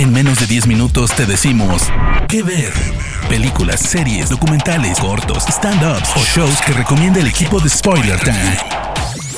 En menos de 10 minutos te decimos qué ver. Películas, series, documentales, cortos, stand-ups o shows que recomienda el equipo de Spoiler Time.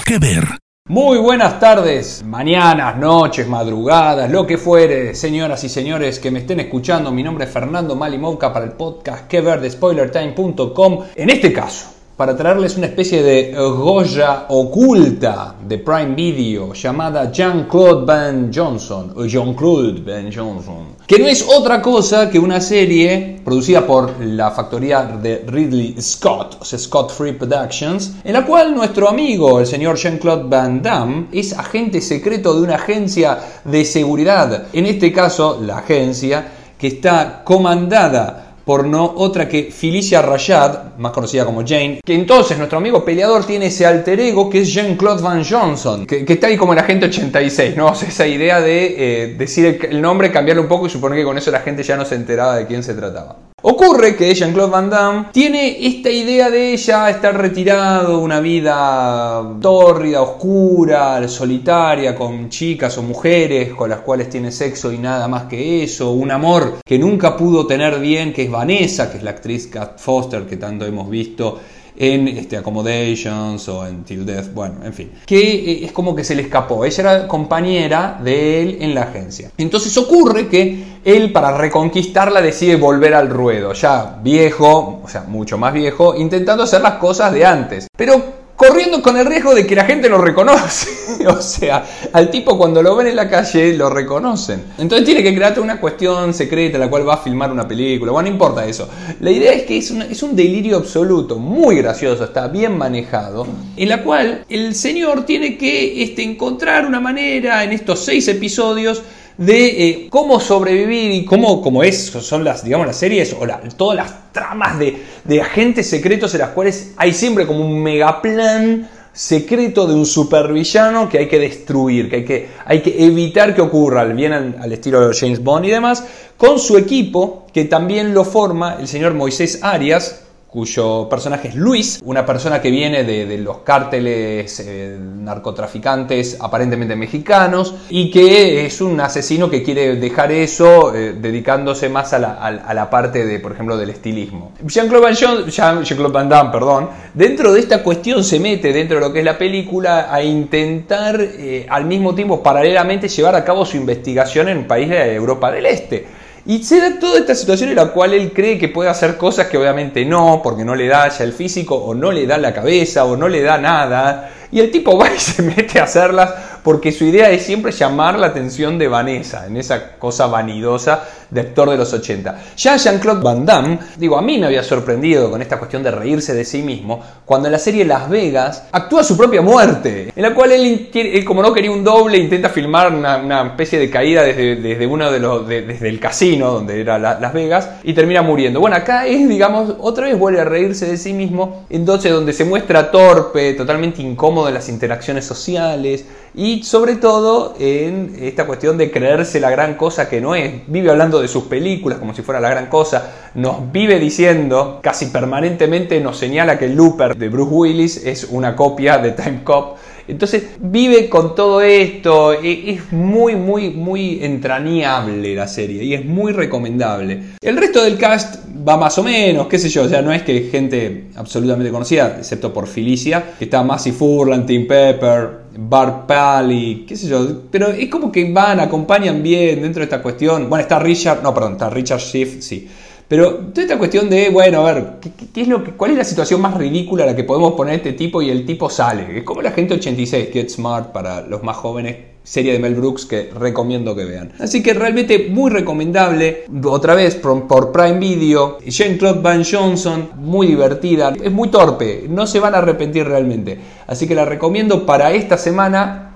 ¿Qué ver? Muy buenas tardes, mañanas, noches, madrugadas, lo que fuere, señoras y señores que me estén escuchando. Mi nombre es Fernando Malimovka para el podcast que ver de spoilertime.com. En este caso, para traerles una especie de Goya oculta de Prime Video llamada Jean-Claude Van Johnson o Jean-Claude Van Johnson, que no es otra cosa que una serie producida por la factoría de Ridley Scott, Scott Free Productions, en la cual nuestro amigo, el señor Jean-Claude Van Damme, es agente secreto de una agencia de seguridad, en este caso la agencia que está comandada por no otra que Felicia Rayad, más conocida como Jane, que entonces nuestro amigo peleador tiene ese alter ego que es Jean-Claude Van Johnson, que, está ahí como el agente 86, ¿no? O sea, esa idea de eh, decir el, el nombre, cambiarlo un poco y suponer que con eso la gente ya no se enteraba de quién se trataba. Ocurre que Jean-Claude Van Damme tiene esta idea de ella estar retirado, una vida tórrida, oscura, solitaria, con chicas o mujeres con las cuales tiene sexo y nada más que eso, un amor que nunca pudo tener bien, que es Vanessa, que es la actriz Kat Foster que tanto hemos visto en este, Accommodations o en Till Death, bueno, en fin, que eh, es como que se le escapó. Ella era compañera de él en la agencia. Entonces ocurre que él para reconquistarla decide volver al ruedo, ya viejo, o sea, mucho más viejo, intentando hacer las cosas de antes. Pero corriendo con el riesgo de que la gente lo reconoce. o sea, al tipo cuando lo ven en la calle lo reconocen. Entonces tiene que crearte una cuestión secreta la cual va a filmar una película. Bueno, no importa eso. La idea es que es, es un delirio absoluto, muy gracioso, está bien manejado, en la cual el señor tiene que este, encontrar una manera en estos seis episodios de eh, cómo sobrevivir y cómo, como es, son las, digamos, las series o todas las tramas de, de, agentes secretos en las cuales hay siempre como un megaplan secreto de un supervillano que hay que destruir, que hay que, hay que evitar que ocurra, bien al, al estilo de James Bond y demás, con su equipo, que también lo forma el señor Moisés Arias, cuyo personaje es Luis, una persona que viene de, los cárteles eh, narcotraficantes aparentemente mexicanos y que es un asesino que quiere dejar eso eh, dedicándose más a la, parte de, por ejemplo, del estilismo. Jean-Claude Van, Van Damme, perdón, dentro de esta cuestión se mete dentro de lo que es la película a intentar eh, al mismo tiempo paralelamente llevar a cabo su investigación en el país de Europa del Este. Y se da toda esta situación en la cual él cree que puede hacer cosas que obviamente no, porque no le da ya el físico, o no le da la cabeza, o no le da nada. Y el tipo va y se mete a hacerlas porque su idea es siempre llamar la atención de Vanessa, en esa cosa vanidosa de actor de los 80. Ya Jean-Claude Van Damme, digo, a mí me había sorprendido con esta cuestión de reírse de sí mismo, cuando en la serie Las Vegas actúa su propia muerte, en la cual él, como no quería un doble, intenta filmar una, especie de caída desde, uno de los, desde el casino, donde era Las Vegas, y termina muriendo. Bueno, acá es, digamos, otra vez vuelve a reírse de sí mismo, entonces donde se muestra torpe, totalmente incómodo en las interacciones sociales, y sobre todo en esta cuestión de creerse la gran cosa que no es. Vive hablando de sus películas como si fuera la gran cosa. Nos vive diciendo, casi permanentemente nos señala que el Looper de Bruce Willis es una copia de Time Cop. Entonces vive con todo esto, e, es muy, muy, muy entrañable la serie y es muy recomendable. El resto del cast va más o menos, qué sé yo, o sea, no es que gente absolutamente conocida, excepto por Felicia, que está Massey Furlan, Tim Pepper, Bart Pally, qué sé yo, pero es como que van, acompañan bien dentro de esta cuestión. Bueno, está Richard, no, perdón, está Richard Schiff, sí. Pero toda esta cuestión de, bueno, a ver, ¿qué, es lo que, ¿cuál es la situación más ridícula a la que podemos poner este tipo y el tipo sale? Es como la gente 86, Get Smart para los más jóvenes, serie de Mel Brooks que recomiendo que vean. Así que realmente muy recomendable, otra vez por, por Prime Video, Jean-Claude Van Johnson, muy divertida, es muy torpe, no se van a arrepentir realmente. Así que la recomiendo para esta semana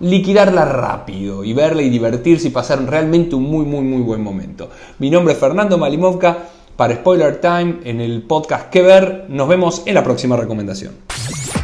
liquidarla rápido y verla y divertirse y pasar realmente un muy, muy, muy buen momento. Mi nombre es Fernando Malimovka para Spoiler Time en el podcast Que Ver. Nos vemos en la próxima recomendación.